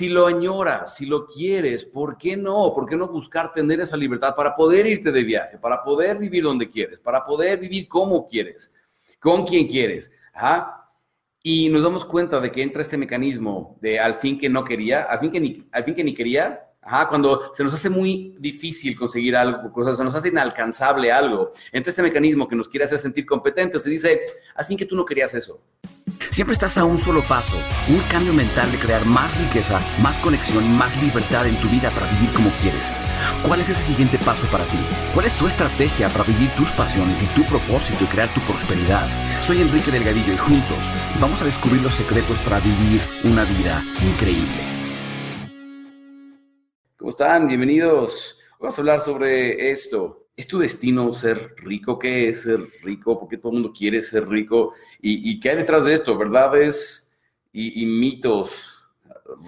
Si lo añoras, si lo quieres, ¿por qué no? ¿Por qué no buscar tener esa libertad para poder irte de viaje, para poder vivir donde quieres, para poder vivir como quieres, con quien quieres? Y nos damos cuenta de que entra este mecanismo de al fin que no quería, al fin que ni, al fin que ni quería, Ajá, cuando se nos hace muy difícil conseguir algo, se nos hace inalcanzable algo, entra este mecanismo que nos quiere hacer sentir competentes y dice, fin que tú no querías eso. Siempre estás a un solo paso, un cambio mental de crear más riqueza, más conexión y más libertad en tu vida para vivir como quieres. ¿Cuál es ese siguiente paso para ti? ¿Cuál es tu estrategia para vivir tus pasiones y tu propósito y crear tu prosperidad? Soy Enrique Delgadillo y juntos vamos a descubrir los secretos para vivir una vida increíble. ¿Cómo están? Bienvenidos. Vamos a hablar sobre esto. ¿Es tu destino ser rico? ¿Qué es ser rico? ¿Por qué todo el mundo quiere ser rico? ¿Y, qué hay detrás de esto? ¿Verdades y, mitos,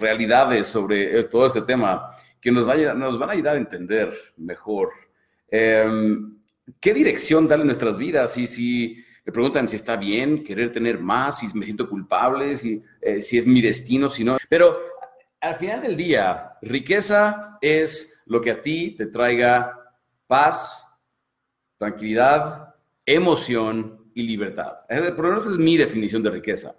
realidades sobre eh, todo este tema que nos, nos van a ayudar a entender mejor? Em, ¿Qué dirección darle nuestras vidas? Y si me preguntan si está bien querer tener más, si me siento culpable, si, eh, si es mi destino, si no. Pero al final del día, riqueza es lo que a ti te traiga paz, tranquilidad, emoción y libertad. Por lo menos es mi definición de riqueza.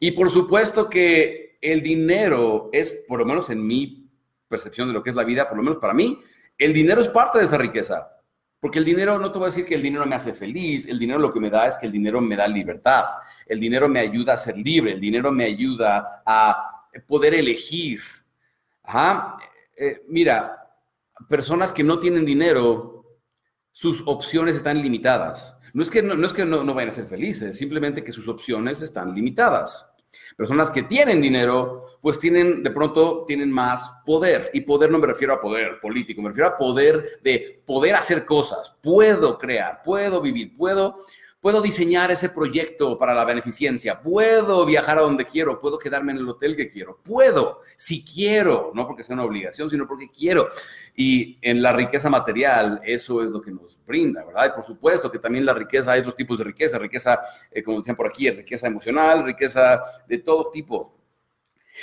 Y por supuesto que el dinero es, por lo menos en mi percepción de lo que es la vida, por lo menos para mí, el dinero es parte de esa riqueza. Porque el dinero, no te voy a decir que el dinero me hace feliz, el dinero lo que me da es que el dinero me da libertad, el dinero me ayuda a ser libre, el dinero me ayuda a poder elegir. Ajá. Eh, mira, personas que no tienen dinero, sus opciones están limitadas. No es que no, es que no, vayan a ser felices, simplemente que sus opciones están limitadas. Personas que tienen dinero, pues tienen, de pronto, tienen más poder. Y poder no me refiero a poder político, me refiero a poder de poder hacer cosas. Puedo crear, puedo vivir, puedo Puedo diseñar ese proyecto para la beneficencia, puedo viajar a donde quiero, puedo quedarme en el hotel que quiero, puedo, si quiero, no porque sea una obligación, sino porque quiero. Y en la riqueza material, eso es lo que nos brinda, ¿verdad? Y por supuesto que también la riqueza, hay otros tipos de riqueza, riqueza, eh, como decían por aquí, riqueza emocional, riqueza de todo tipo.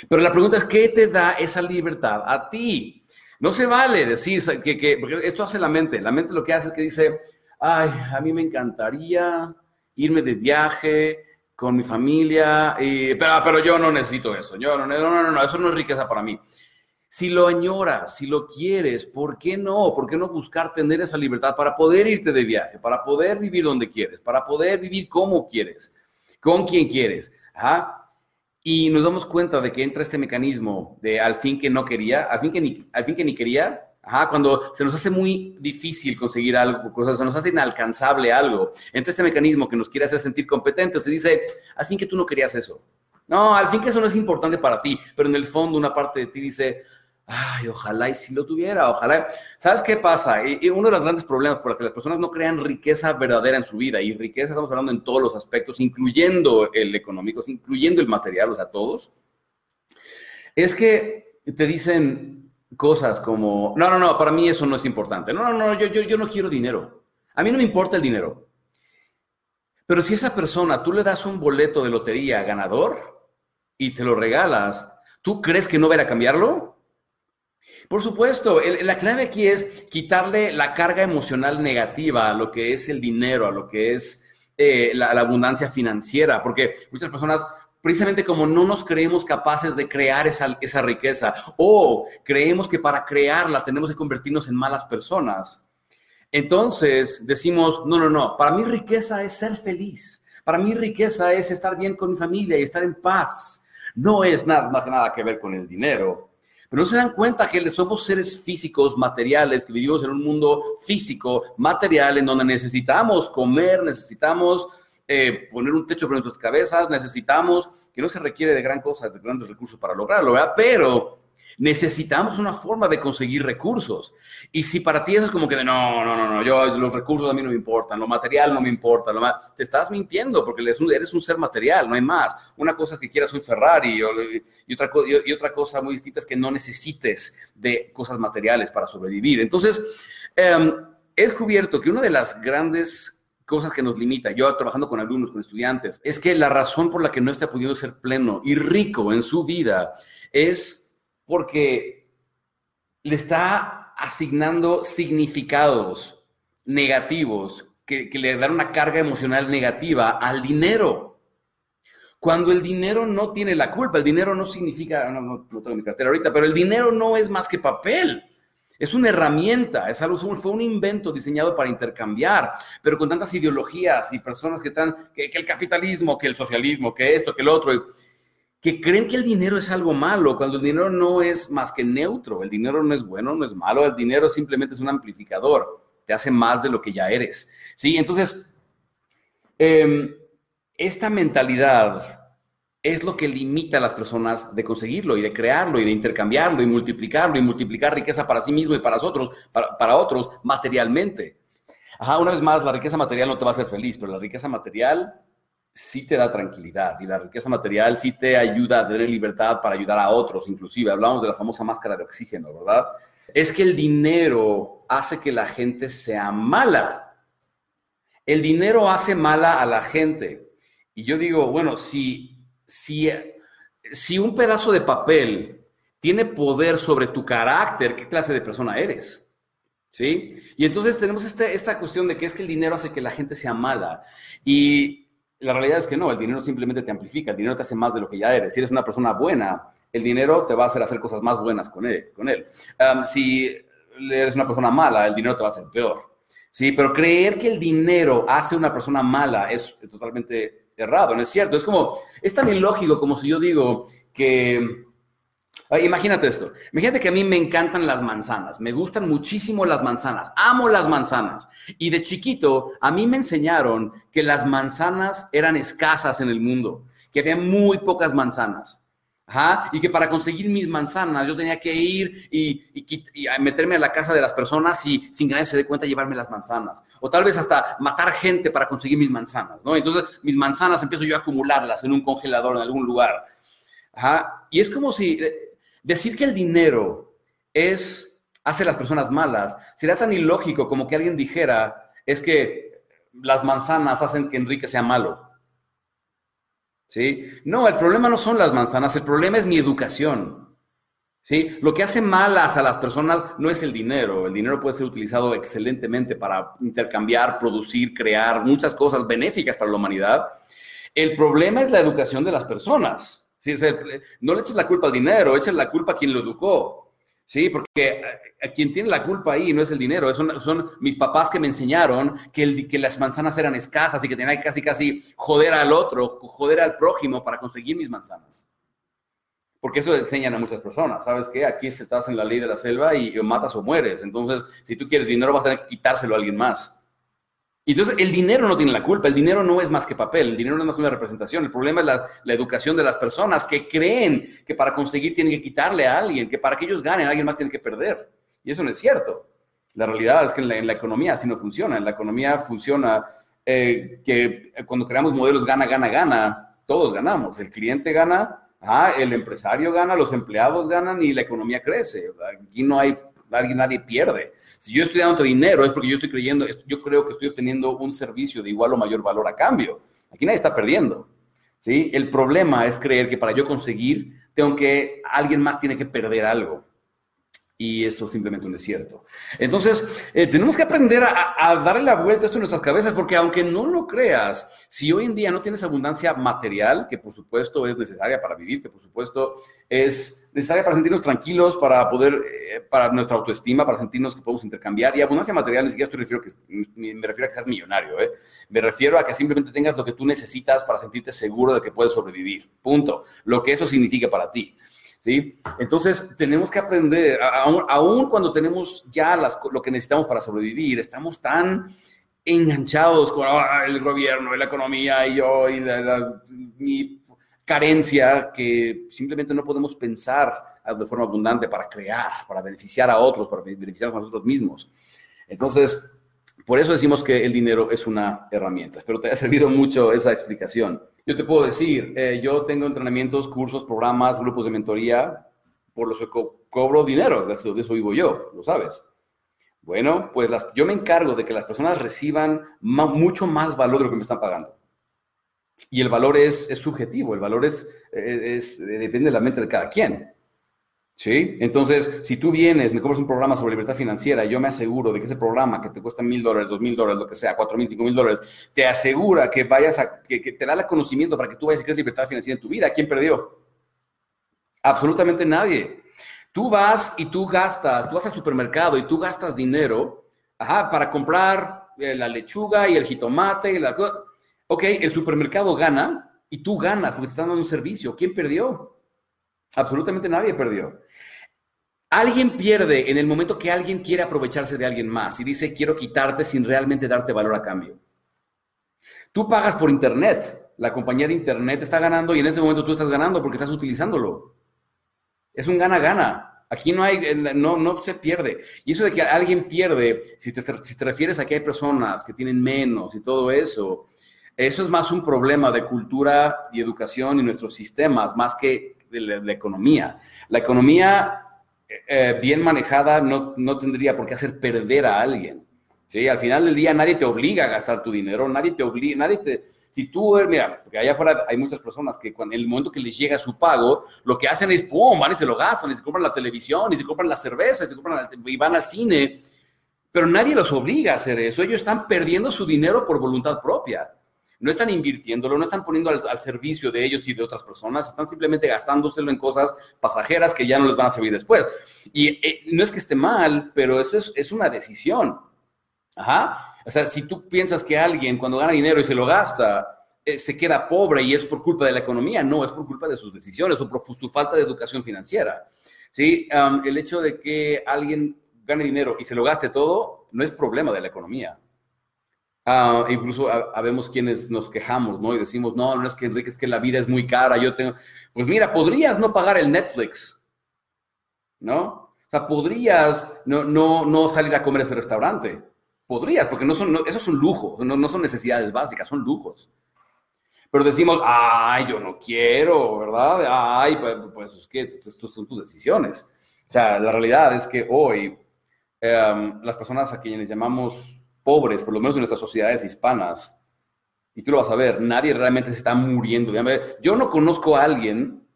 Pero la pregunta es, ¿qué te da esa libertad a ti? No se vale decir que, que porque esto hace la mente, la mente lo que hace es que dice, ay, a mí me encantaría irme de viaje con mi familia, pero, pero yo no necesito eso, yo no, no, no, no, eso no es riqueza para mí. Si lo añoras, si lo quieres, ¿por qué no? ¿Por qué no buscar tener esa libertad para poder irte de viaje, para poder vivir donde quieres, para poder vivir como quieres, con quien quieres? Y nos damos cuenta de que entra este mecanismo de al fin que no quería, al fin que ni, al fin que ni quería, Ajá, cuando se nos hace muy difícil conseguir algo, se nos hace inalcanzable algo, entra este mecanismo que nos quiere hacer sentir competentes, se dice, al fin que tú no querías eso. No, al fin que eso no es importante para ti, pero en el fondo una parte de ti dice, ay, ojalá y si lo tuviera, ojalá. ¿Sabes qué pasa? Y, uno de los grandes problemas por los que las personas no crean riqueza verdadera en su vida, y riqueza estamos hablando en todos los aspectos, incluyendo el económico, incluyendo el material, o sea, todos, es que te dicen, cosas como, no, no, no, para mí eso no es importante. No, no, no, yo, yo, yo no quiero dinero. A mí no me importa el dinero. Pero si esa persona tú le das un boleto de lotería ganador y te lo regalas, ¿tú crees que no va a cambiarlo? Por supuesto, la clave aquí es quitarle la carga emocional negativa a lo que es el dinero, a lo que es eh, la, abundancia financiera, porque muchas personas precisamente como no nos creemos capaces de crear esa, esa riqueza o creemos que para crearla tenemos que convertirnos en malas personas. Entonces decimos, no, no, no, para mí riqueza es ser feliz. Para mí riqueza es estar bien con mi familia y estar en paz. No es nada, nada que ver con el dinero. Pero no se dan cuenta que somos seres físicos, materiales, que vivimos en un mundo físico, material, en donde necesitamos comer, necesitamos eh, poner un techo sobre nuestras cabezas, necesitamos, que no se requiere de gran cosa, de grandes recursos para lograrlo, ¿verdad? Pero necesitamos una forma de conseguir recursos. Y si para ti eso es como que de no, no, no, no, yo los recursos a mí no me importan, lo material no me importa, lo te estás mintiendo porque eres un, eres un, ser material, no hay más. Una cosa es que quieras un Ferrari y, otra, y, otra cosa muy distinta es que no necesites de cosas materiales para sobrevivir. Entonces, eh, he descubierto que una de las grandes cosas que nos limita, yo trabajando con alumnos, con estudiantes, es que la razón por la que no está pudiendo ser pleno y rico en su vida es porque le está asignando significados negativos que, le dan una carga emocional negativa al dinero. Cuando el dinero no tiene la culpa, el dinero no significa, no, no, no tengo mi cartera ahorita, pero el dinero no es más que papel. Es una herramienta, es algo, fue un invento diseñado para intercambiar, pero con tantas ideologías y personas que están, que, el capitalismo, que el socialismo, que esto, que el otro, que creen que el dinero es algo malo, cuando el dinero no es más que neutro, el dinero no es bueno, no es malo, el dinero simplemente es un amplificador, te hace más de lo que ya eres. ¿Sí? Entonces, em, esta mentalidad es lo que limita a las personas de conseguirlo y de crearlo y de intercambiarlo y multiplicarlo y multiplicar riqueza para sí mismo y para otros, para, otros materialmente. Una vez más, la riqueza material no te va a hacer feliz, pero la riqueza material sí te da tranquilidad y la riqueza material sí te ayuda a tener libertad para ayudar a otros, inclusive. Hablamos de la famosa máscara de oxígeno, ¿verdad? Es que el dinero hace que la gente sea mala. El dinero hace mala a la gente. Y yo digo, bueno, si si, un pedazo de papel tiene poder sobre tu carácter, ¿qué clase de persona eres? ¿Sí? Y entonces tenemos este, esta cuestión de que es que el dinero hace que la gente sea mala. Y la realidad es que no, el dinero simplemente te amplifica, el dinero te hace más de lo que ya eres. Si eres una persona buena, el dinero te va a hacer hacer cosas más buenas con él. Con él. si eres una persona mala, el dinero te va a hacer peor. Sí, pero creer que el dinero hace una persona mala es totalmente errado, ¿no es cierto? Es como, es tan ilógico como si yo digo que, imagínate esto, imagínate que a mí me encantan las manzanas, me gustan muchísimo las manzanas, amo las manzanas. Y de chiquito a mí me enseñaron que las manzanas eran escasas en el mundo, que había muy pocas manzanas. Y que para conseguir mis manzanas yo tenía que ir y, meterme a la casa de las personas y sin que nadie se dé cuenta llevarme las manzanas. O tal vez hasta matar gente para conseguir mis manzanas, ¿no? Entonces mis manzanas empiezo yo a acumularlas en un congelador en algún lugar. Y es como si eh, decir que el dinero es, hace las personas malas, sería tan ilógico como que alguien dijera, es que las manzanas hacen que Enrique sea malo. ¿Sí? No, el problema no son las manzanas, el problema es mi educación. ¿Sí? Lo que hace malas a las personas no es el dinero. El dinero puede ser utilizado excelentemente para intercambiar, producir, crear muchas cosas benéficas para la humanidad. El problema es la educación de las personas. ¿sí? no le eches la culpa al dinero, eches la culpa a quien lo educó. Sí, porque a, quien tiene la culpa ahí no es el dinero, son, son mis papás que me enseñaron que, el, que las manzanas eran escasas y que tenía que casi, casi joder al otro, joder al prójimo para conseguir mis manzanas. Porque eso enseñan a muchas personas, ¿sabes qué? Aquí estás en la ley de la selva y, y matas o mueres. Entonces, si tú quieres dinero, vas a quitárselo a alguien más. Y entonces el dinero no tiene la culpa, el dinero no es más que papel, el dinero no es más que una representación, el problema es la, educación de las personas que creen que para conseguir tienen que quitarle a alguien, que para que ellos ganen alguien más tiene que perder. Y eso no es cierto. La realidad es que en la, economía así no funciona, en la economía funciona eh, que cuando creamos modelos gana, gana, gana, todos ganamos, el cliente gana, el empresario gana, los empleados ganan y la economía crece. Aquí no hay, nadie pierde. Si yo estoy dando dinero es porque yo estoy creyendo, yo creo que estoy obteniendo un servicio de igual o mayor valor a cambio. Aquí nadie está perdiendo. ¿sí? El problema es creer que para yo conseguir, tengo que, alguien más tiene que perder algo y eso simplemente un desierto. Entonces, eh, tenemos que aprender a, darle la vuelta a esto en nuestras cabezas, porque aunque no lo creas, si hoy en día no tienes abundancia material, que por supuesto es necesaria para vivir, que por supuesto es necesaria para sentirnos tranquilos, para poder, eh, para nuestra autoestima, para sentirnos que podemos intercambiar, y abundancia material ni siquiera estoy refiero que, me refiero a que seas millonario, ¿eh? me refiero a que simplemente tengas lo que tú necesitas para sentirte seguro de que puedes sobrevivir, punto, lo que eso significa para ti. ¿Sí? Entonces, tenemos que aprender, aún, cuando tenemos ya las, lo que necesitamos para sobrevivir, estamos tan enganchados con ah, el gobierno, la economía y yo, y mi carencia, que simplemente no podemos pensar de forma abundante para crear, para beneficiar a otros, para beneficiarnos a nosotros mismos. Entonces, por eso decimos que el dinero es una herramienta. Espero te haya servido mucho esa explicación. Yo te puedo decir, eh, yo tengo entrenamientos, cursos, programas, grupos de mentoría por los que cobro dinero, de eso, vivo yo, lo sabes. Bueno, pues las, yo me encargo de que las personas reciban mucho más valor de lo que me están pagando. Y el valor es, es subjetivo, el valor es, es, depende de la mente de cada quien. ¿Sí? Entonces, si tú vienes, me compras un programa sobre libertad financiera, y yo me aseguro de que ese programa que te cuesta mil dólares, dos mil dólares, lo que sea, cuatro mil, cinco mil dólares, te asegura que vayas a, que, te da el conocimiento para que tú vayas a crear libertad financiera en tu vida. ¿Quién perdió? Absolutamente nadie. Tú vas y tú gastas, tú vas al supermercado y tú gastas dinero para comprar eh, la lechuga y el jitomate y la... Ok, el supermercado gana y tú ganas porque te están dando un servicio. ¿Quién perdió? Absolutamente nadie perdió. Alguien pierde en el momento que alguien quiere aprovecharse de alguien más y dice quiero quitarte sin realmente darte valor a cambio. Tú pagas por Internet, la compañía de Internet está ganando y en ese momento tú estás ganando porque estás utilizándolo. Es un gana-gana. Aquí no hay, no, se pierde. Y eso de que alguien pierde, si te, refieres a que hay personas que tienen menos y todo eso, eso es más un problema de cultura y educación y nuestros sistemas, más que de la, economía. La economía eh, bien manejada no, no, tendría por qué hacer perder a alguien. ¿sí? Al final del día nadie te obliga a gastar tu dinero, nadie te obliga, nadie te... Si tú, mira, porque allá afuera hay muchas personas que cuando en el momento que les llega su pago, lo que hacen es, ¡pum!, van y se lo gastan, y se compran la televisión, y se compran la cerveza, y, se compran y van al cine. Pero nadie los obliga a hacer eso. Ellos están perdiendo su dinero por voluntad propia no están invirtiéndolo, no están poniendo al, servicio de ellos y de otras personas, están simplemente gastándoselo en cosas pasajeras que ya no les van a servir después. Y eh, no es que esté mal, pero eso es, una decisión. Ajá. O sea, si tú piensas que alguien cuando gana dinero y se lo gasta, eh, se queda pobre y es por culpa de la economía, no, es por culpa de sus decisiones o por su falta de educación financiera. ¿Sí? el hecho de que alguien gane dinero y se lo gaste todo no es problema de la economía. Uh, incluso habemos quienes nos quejamos, ¿no? Y decimos, no, no es que Enrique, es que la vida es muy cara, yo tengo... Pues mira, podrías no pagar el Netflix, ¿no? O sea, podrías no, no, no salir a comer ese restaurante. Podrías, porque no son, no, esos son lujos, no, no son necesidades básicas, son lujos. Pero decimos, ay, yo no quiero, ¿verdad? Ay, pues, pues es que estas son tus decisiones. O sea, la realidad es que hoy em, las personas a quienes llamamos pobres, por lo menos en nuestras sociedades hispanas, y tú lo vas a ver, nadie realmente se está muriendo Yo no conozco a alguien,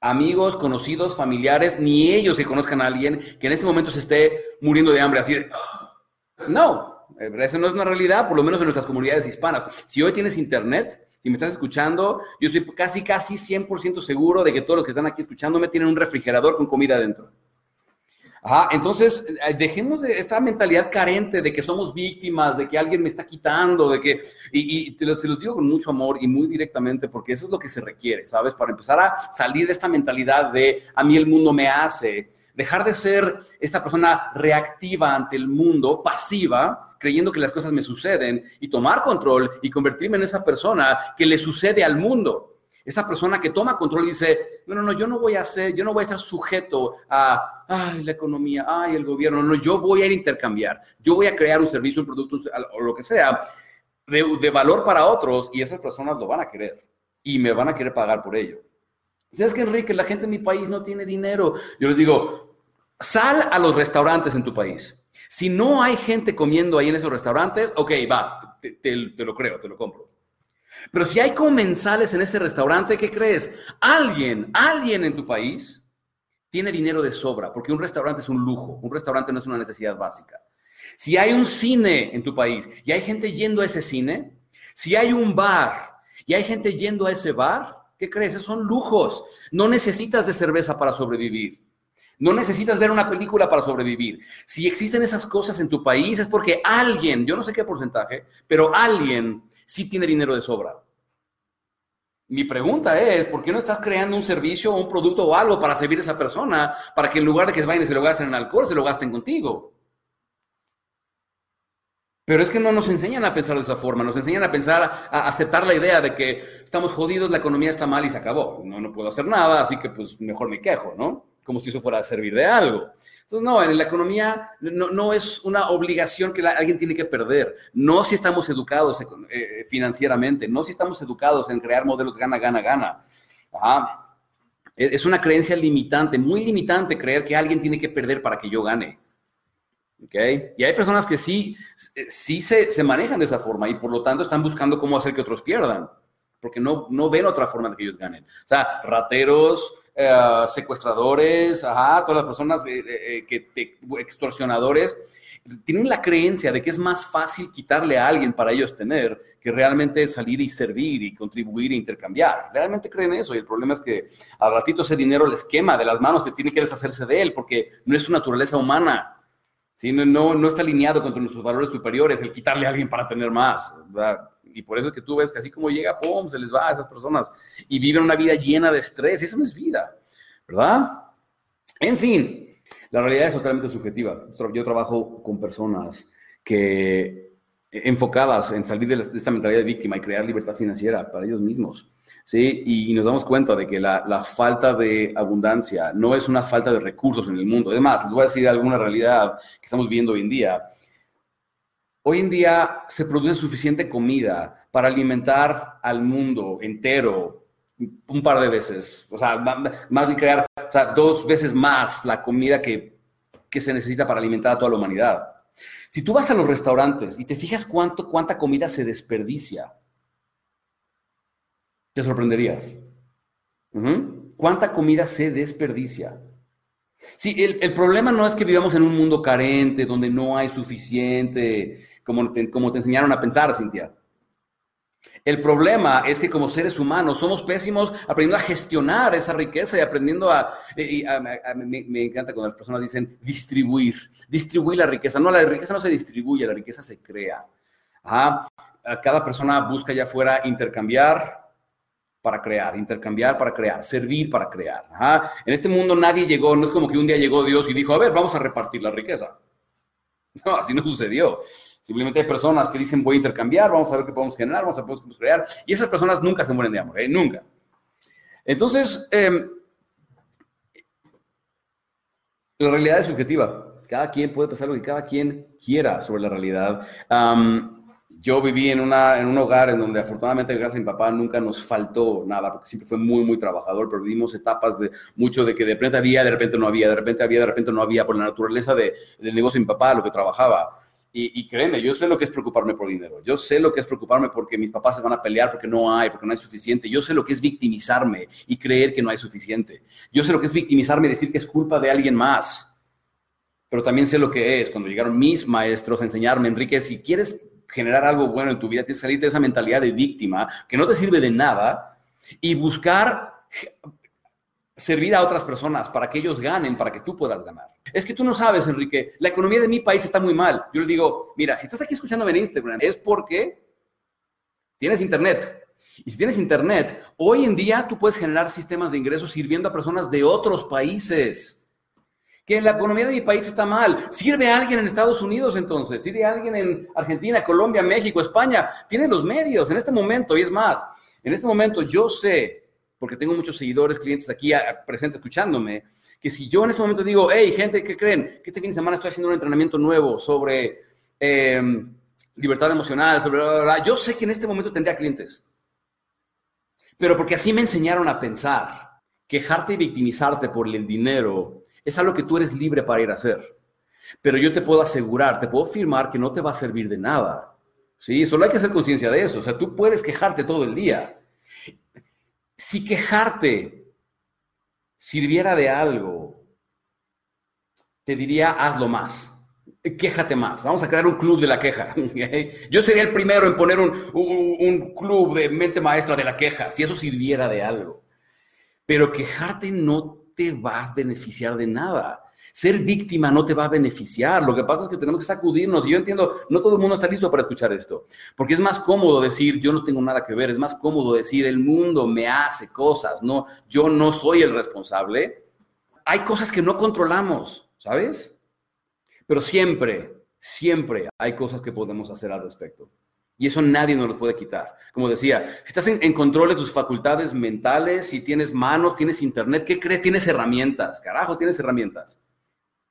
amigos, conocidos, familiares, ni ellos que conozcan a alguien que en este momento se esté muriendo de hambre, así de, ah". no, eso no es una realidad, por lo menos en nuestras comunidades hispanas. Si hoy tienes internet, si me estás escuchando, yo estoy casi, casi 100% seguro de que todos los que están aquí escuchándome tienen un refrigerador con comida dentro entonces, eh, dejemos de esta mentalidad carente de que somos víctimas, de que alguien me está quitando, de que, y, te, lo, los digo con mucho amor y muy directamente porque eso es lo que se requiere, ¿sabes? Para empezar a salir de esta mentalidad de a mí el mundo me hace, dejar de ser esta persona reactiva ante el mundo, pasiva, creyendo que las cosas me suceden y tomar control y convertirme en esa persona que le sucede al mundo. Esa persona que toma control y dice, no, no, no, yo no voy a ser, yo no voy a estar sujeto a, la economía, ay, el gobierno, no, yo voy a ir a intercambiar, yo voy a crear un servicio, un producto o lo que sea de, valor para otros y esas personas lo van a querer y me van a querer pagar por ello. ¿Sabes que, Enrique, la gente en mi país no tiene dinero? Yo les digo, sal a los restaurantes en tu país. Si no hay gente comiendo ahí en esos restaurantes, ok, va, te lo creo, te lo compro. Pero si hay comensales en ese restaurante, ¿qué crees? Alguien, alguien en tu país tiene dinero de sobra, porque un restaurante es un lujo, un restaurante no es una necesidad básica. Si hay un cine en tu país y hay gente yendo a ese cine, si hay un bar y hay gente yendo a ese bar, ¿qué crees? Esos son lujos. No necesitas de cerveza para sobrevivir. No necesitas ver una película para sobrevivir. Si existen esas cosas en tu país es porque alguien, yo no sé qué porcentaje, pero alguien sí tiene dinero de sobra. Mi pregunta es, ¿por qué no estás creando un servicio o un producto o algo para servir a esa persona para que en lugar de que vayan y se lo gasten en alcohol, se lo gasten contigo? Pero es que no nos enseñan a pensar de esa forma, nos enseñan a pensar, a aceptar la idea de que estamos jodidos, la economía está mal y se acabó. No, no puedo hacer nada, así que pues mejor me quejo, ¿no? Como si eso fuera a servir de algo. Entonces, no, en la economía no, es una obligación que alguien tiene que perder. No si estamos educados eh, financieramente, no si estamos educados en crear modelos gana, gana, gana. E, es una creencia limitante, muy limitante creer que alguien tiene que perder para que yo gane. ¿Okay? Y hay personas que sí, sí se, se manejan de esa forma y por lo tanto están buscando cómo hacer que otros pierdan. Porque no, no ven otra forma de que ellos ganen. O sea, rateros, eh, secuestradores, ajá, todas las personas eh, eh, que, extorsionadores, tienen la creencia de que es más fácil quitarle a alguien para ellos tener que realmente salir y servir y contribuir e intercambiar. Realmente creen eso y el problema es que al ratito ese dinero les quema de las manos, se tiene que deshacerse de él porque no es su naturaleza humana. ¿sí? No, no, no está alineado con nuestros valores superiores el quitarle a alguien para tener más. ¿verdad? Y por eso es que tú ves que así como llega, ¡pum!, se les va a esas personas y viven una vida llena de estrés. Eso no es vida, ¿verdad? En fin, la realidad es totalmente subjetiva. Yo trabajo con personas que enfocadas en salir de, esta mentalidad de víctima y crear libertad financiera para ellos mismos. ¿sí? Y, nos damos cuenta de que la, la, falta de abundancia no es una falta de recursos en el mundo. Además, les voy a decir alguna realidad que estamos viendo hoy en día. Hoy en día se produce suficiente comida para alimentar al mundo entero un par de veces, o sea, más de crear dos veces más la comida que, que se necesita para alimentar a toda la humanidad. Si tú vas a los restaurantes y te fijas cuánto, cuánta comida se desperdicia, te sorprenderías. ¿Cuánta comida se desperdicia? Sí, el, problema no es que vivamos en un mundo carente, donde no hay suficiente, como como te enseñaron a pensar, Cintia. El problema es que como seres humanos somos pésimos aprendiendo a gestionar esa riqueza y aprendiendo a... me, encanta cuando las personas dicen distribuir, distribuir la riqueza. No, la riqueza no se distribuye, la riqueza se crea. Cada persona busca allá afuera intercambiar para crear, intercambiar para crear, servir para crear. En este mundo nadie llegó, no es como que un día llegó Dios y dijo, a ver, vamos a repartir la riqueza. No, así no sucedió. Simplemente hay personas que dicen voy a intercambiar, vamos a ver qué podemos generar, vamos a ver qué podemos crear. Y esas personas nunca se mueren de amor, ¿eh? nunca. Entonces, em, la realidad es subjetiva. Cada quien puede pensar lo que cada quien quiera sobre la realidad. yo viví en, una, en un hogar en donde afortunadamente gracias a mi papá nunca nos faltó nada, porque siempre fue muy, muy trabajador, pero vivimos etapas de mucho de que de repente había, de repente no había, de repente había, de repente no había, por la naturaleza de, del negocio de mi papá, lo que trabajaba. Y, créeme, yo sé lo que es preocuparme por dinero. Yo sé lo que es preocuparme porque mis papás se van a pelear porque no hay, porque no hay suficiente. Yo sé lo que es victimizarme y creer que no hay suficiente. Yo sé lo que es victimizarme y decir que es culpa de alguien más. Pero también sé lo que es cuando llegaron mis maestros a enseñarme, Enrique, si quieres generar algo bueno en tu vida, tienes que salir de esa mentalidad de víctima que no te sirve de nada y buscar servir a otras personas para que ellos ganen, para que tú puedas ganar. Es que tú no sabes, Enrique, la economía de mi país está muy mal. Yo les digo, mira, si estás aquí escuchándome en Instagram, es porque tienes internet. Y si tienes internet, hoy en día tú puedes generar sistemas de ingresos sirviendo a personas de otros países. Que la economía de mi país está mal. ¿Sirve a alguien en Estados Unidos entonces? ¿Sirve a alguien en Argentina, Colombia, México, España? Tienen los medios en este momento y es más. En este momento yo sé porque tengo muchos seguidores, clientes aquí presentes escuchándome, que si yo en ese momento digo, hey, gente, ¿qué creen? Que este fin de semana estoy haciendo un entrenamiento nuevo sobre em, libertad emocional, sobre bla, bla, bla, yo sé que en este momento tendría clientes. Pero porque así me enseñaron a pensar. Quejarte y victimizarte por el dinero es algo que tú eres libre para ir a hacer. Pero yo te puedo asegurar, te puedo afirmar que no te va a servir de nada. Sí, solo hay que hacer conciencia de eso. O sea, tú puedes quejarte todo el día si quejarte sirviera de algo, te diría hazlo más. Quéjate más. Vamos a crear un club de la queja. Yo sería el primero en poner un, un, club de mente maestra de la queja, si eso sirviera de algo. Pero quejarte no te va a beneficiar de nada. Ser víctima no te va a beneficiar. Lo que pasa es que tenemos que sacudirnos. Y yo entiendo, no todo el mundo está listo para escuchar esto. Porque es más cómodo decir, yo no tengo nada que ver. Es más cómodo decir, el mundo me hace cosas. No, yo no soy el responsable. Hay cosas que no controlamos, ¿sabes? Pero siempre, siempre hay cosas que podemos hacer al respecto. Y eso nadie nos lo puede quitar. Como decía, si estás en, en, control de tus facultades mentales, si tienes manos, tienes internet, ¿qué crees? Tienes herramientas. Carajo, tienes herramientas.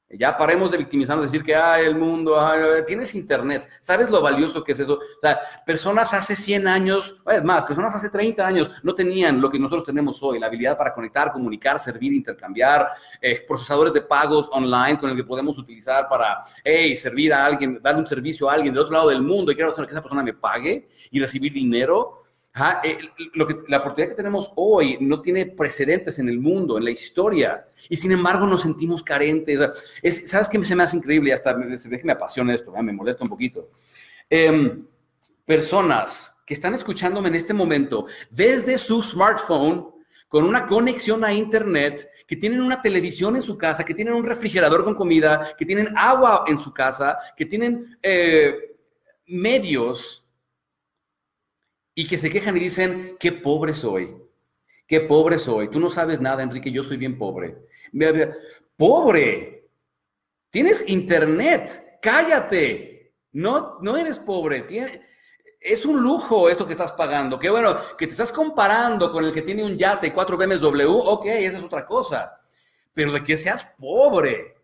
Ya paremos de victimizarnos, decir que, ah, el mundo, tienes internet, ¿sabes lo valioso que es eso? O sea, personas hace 100 años, es más, personas hace 30 años no tenían lo que nosotros tenemos hoy, la habilidad para conectar, comunicar, servir, intercambiar, eh, procesadores de pagos online con el que podemos utilizar para, hey, servir a alguien, dar un servicio a alguien del otro lado del mundo y quiero que esa persona me pague y recibir dinero. Eh, lo que, la oportunidad que tenemos hoy no tiene precedentes en el mundo, en la historia, y sin embargo nos sentimos carentes. ¿Sabes qué se me hace increíble? Hasta me, apasiona esto, me molesta un poquito. Em, personas que están escuchándome en este momento desde su smartphone, con una conexión a Internet, que tienen una televisión en su casa, que tienen un refrigerador con comida, que tienen agua en su casa, que tienen eh, medios y que se quejan y dicen, qué pobre soy, qué pobre soy. Tú no sabes nada, Enrique, yo soy bien pobre. Pobre, tienes internet, cállate, no, no eres pobre, es un lujo esto que estás pagando. Qué bueno, que te estás comparando con el que tiene un yate y cuatro BMW, ok, esa es otra cosa. Pero de que seas pobre,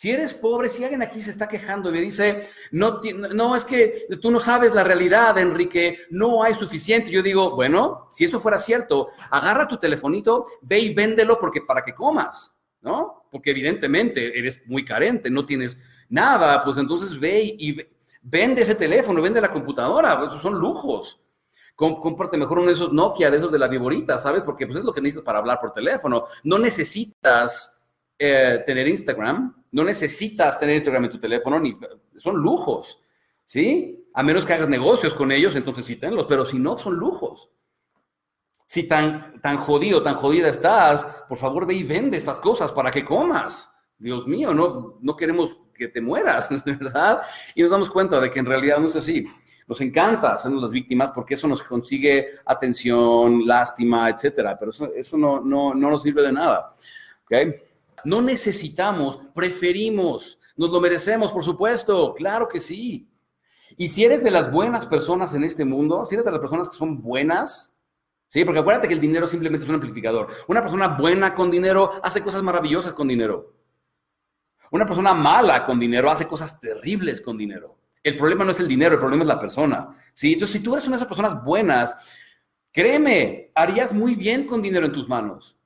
si eres pobre, si alguien aquí se está quejando y me dice, no, no, es que tú no sabes la realidad, Enrique, no hay suficiente. Yo digo, bueno, si eso fuera cierto, agarra tu telefonito, ve y véndelo porque para que comas, ¿no? Porque evidentemente eres muy carente, no tienes nada, pues entonces ve y vende ese teléfono, vende la computadora, pues, esos son lujos. Comparte mejor uno de esos Nokia, de esos de la viborita, ¿sabes? Porque pues es lo que necesitas para hablar por teléfono. No necesitas eh, tener Instagram, no necesitas tener Instagram en tu teléfono, ni son lujos, ¿sí? A menos que hagas negocios con ellos, entonces sí tenlos, pero si no, son lujos. Si tan, tan jodido, tan jodida estás, por favor ve y vende estas cosas para que comas. Dios mío, no, no queremos que te mueras, ¿verdad? Y nos damos cuenta de que en realidad no es así. Nos encanta hacernos las víctimas porque eso nos consigue atención, lástima, etcétera, pero eso, eso no, no, no nos sirve de nada. ¿ok? No necesitamos, preferimos, nos lo merecemos, por supuesto, claro que sí. Y si eres de las buenas personas en este mundo, si eres de las personas que son buenas, sí, porque acuérdate que el dinero simplemente es un amplificador. Una persona buena con dinero hace cosas maravillosas con dinero. Una persona mala con dinero hace cosas terribles con dinero. El problema no es el dinero, el problema es la persona. ¿sí? Entonces, si tú eres una de esas personas buenas, créeme, harías muy bien con dinero en tus manos.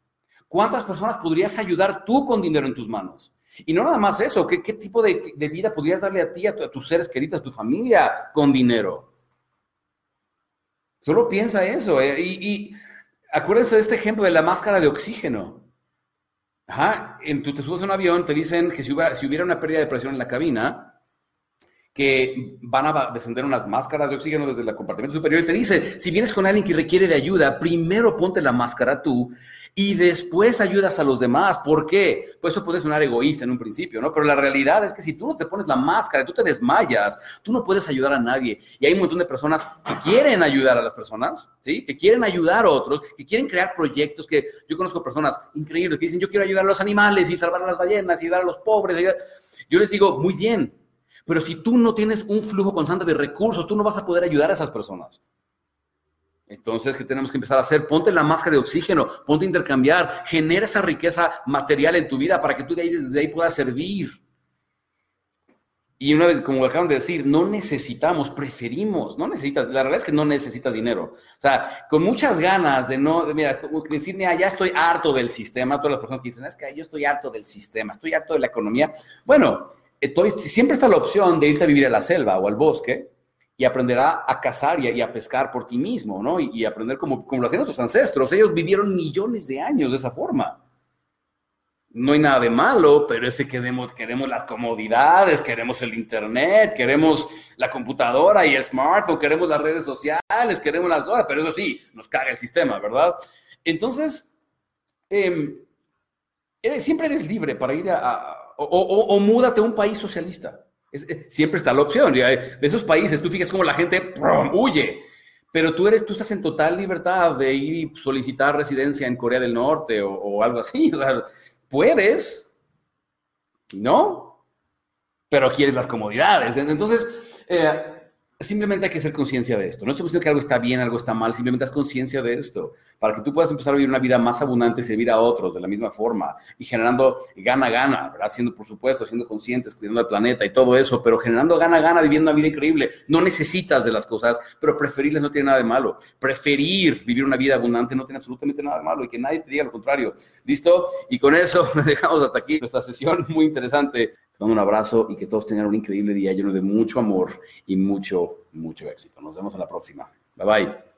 ¿Cuántas personas podrías ayudar tú con dinero en tus manos? Y no nada más eso, ¿qué, tipo de, vida podrías darle a ti, a, tus seres queridos, a tu familia con dinero? Solo piensa eso. Eh, y, acuérdense de este ejemplo de la máscara de oxígeno. Ajá, en, tú te subes a un avión, te dicen que si hubiera, si hubiera una pérdida de presión en la cabina, que van a descender unas máscaras de oxígeno desde el compartimento superior y te dice, si vienes con alguien que requiere de ayuda, primero ponte la máscara tú y después ayudas a los demás. ¿Por qué? Pues eso puede sonar egoísta en un principio, ¿no? Pero la realidad es que si tú no te pones la máscara, tú te desmayas, tú no puedes ayudar a nadie. Y hay un montón de personas que quieren ayudar a las personas, ¿sí? Que quieren ayudar a otros, que quieren crear proyectos, que yo conozco personas increíbles que dicen, yo quiero ayudar a los animales y salvar a las ballenas y ayudar a los pobres. Yo les digo, muy bien, pero si tú no tienes un flujo constante de recursos, tú no vas a poder ayudar a esas personas. Entonces, ¿qué tenemos que empezar a hacer? Ponte la máscara de oxígeno, ponte a intercambiar, genera esa riqueza material en tu vida para que tú de ahí, puedas servir. Y una vez, como acaban de decir, no necesitamos, preferimos, no necesitas, la realidad es que no necesitas dinero. O sea, con muchas ganas de no, de, mira, decir, mira, ya estoy harto del sistema, todas las personas que dicen, es que yo estoy harto del sistema, estoy harto de la economía. Bueno, entonces, siempre está la opción de irte a vivir a la selva o al bosque, y aprenderá a cazar y a, pescar por ti mismo, ¿no? Y, aprender como, como lo hacían nuestros ancestros. Ellos vivieron millones de años de esa forma. No hay nada de malo, pero es que queremos, queremos las comodidades, queremos el internet, queremos la computadora y el smartphone, queremos las redes sociales, queremos las cosas, pero eso sí, nos caga el sistema, ¿verdad? Entonces, em, siempre eres libre para ir a, o, múdate a un país socialista siempre está la opción. De esos países, tú fijas cómo la gente huye, pero tú, eres, tú estás en total libertad de ir y solicitar residencia en Corea del Norte o, algo así. puedes, ¿no? Pero quieres las comodidades. Entonces, eh, simplemente hay que hacer conciencia de esto. No estoy diciendo que algo está bien, algo está mal, simplemente haz conciencia de esto, para que tú puedas empezar a vivir una vida más abundante y servir a otros de la misma forma y generando gana-gana, ¿verdad? Siendo, por supuesto, siendo conscientes, cuidando al planeta y todo eso, pero generando gana-gana, viviendo una vida increíble. No necesitas de las cosas, pero preferirlas no tiene nada de malo. Preferir vivir una vida abundante no tiene absolutamente nada de malo y que nadie te diga lo contrario. ¿Listo? Y con eso dejamos hasta aquí nuestra sesión muy interesante un abrazo y que todos tengan un increíble día lleno de mucho amor y mucho, mucho éxito. Nos vemos en la próxima. Bye bye.